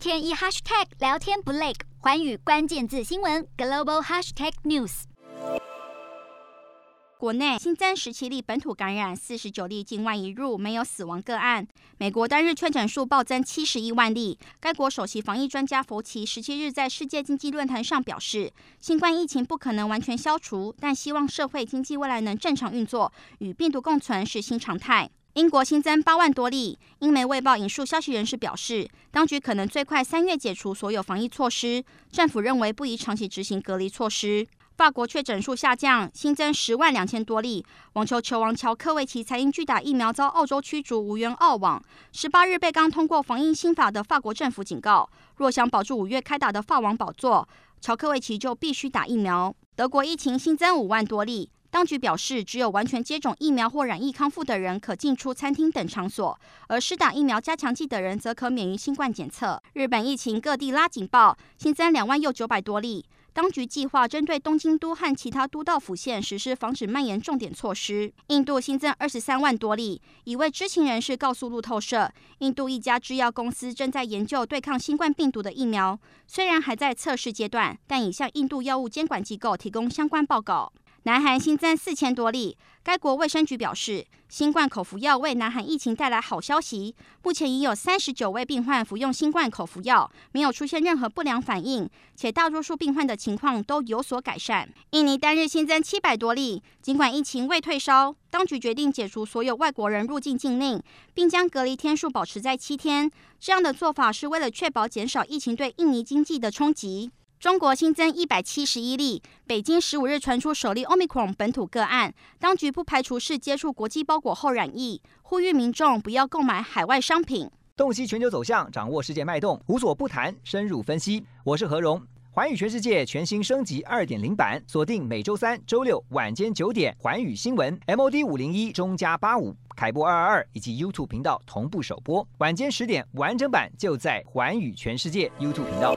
天一 hashtag 聊天不累，寰宇关键字新闻 global hashtag news。国内新增十七例本土感染，四十九例境外移入，没有死亡个案。美国单日确诊数暴增七十一万例。该国首席防疫专家佛奇十七日在世界经济论坛上表示，新冠疫情不可能完全消除，但希望社会经济未来能正常运作，与病毒共存是新常态。英国新增八万多例。英媒卫报引述消息人士表示，当局可能最快三月解除所有防疫措施。政府认为不宜长期执行隔离措施。法国确诊数下降，新增十万两千多例。网球球王乔科维奇才因拒打疫苗遭澳洲驱逐，无缘澳网。十八日被刚通过防疫新法的法国政府警告，若想保住五月开打的法网宝座，乔科维奇就必须打疫苗。德国疫情新增五万多例，当局表示，只有完全接种疫苗或染疫康复的人可进出餐厅等场所，而施打疫苗加强剂的人则可免于新冠检测。日本疫情各地拉警报，新增两万又九百多例。当局计划针对东京都和其他都道府县实施防止蔓延重点措施。印度新增二十三万多例。一位知情人士告诉路透社，印度一家制药公司正在研究对抗新冠病毒的疫苗，虽然还在测试阶段，但已向印度药物监管机构提供相关报告。南韩新增四千多例，该国卫生局表示，新冠口服药为南韩疫情带来好消息。目前已有三十九位病患服用新冠口服药，没有出现任何不良反应，且大多数病患的情况都有所改善。印尼单日新增七百多例，尽管疫情未退烧，当局决定解除所有外国人入境禁令，并将隔离天数保持在七天。这样的做法是为了确保减少疫情对印尼经济的冲击。中国新增一百七十一例，北京十五日传出首例 Omicron 本土个案，当局不排除是接触国际包裹后染疫，呼吁民众不要购买海外商品。洞悉全球走向，掌握世界脉动，无所不谈，深入分析。我是何荣，寰宇全世界全新升级二点零版，锁定每周三、周六晚间九点，寰宇新闻 MOD 五零一中加八五凯播二二二以及 YouTube 频道同步首播，晚间十点完整版就在寰宇全世界 YouTube 频道。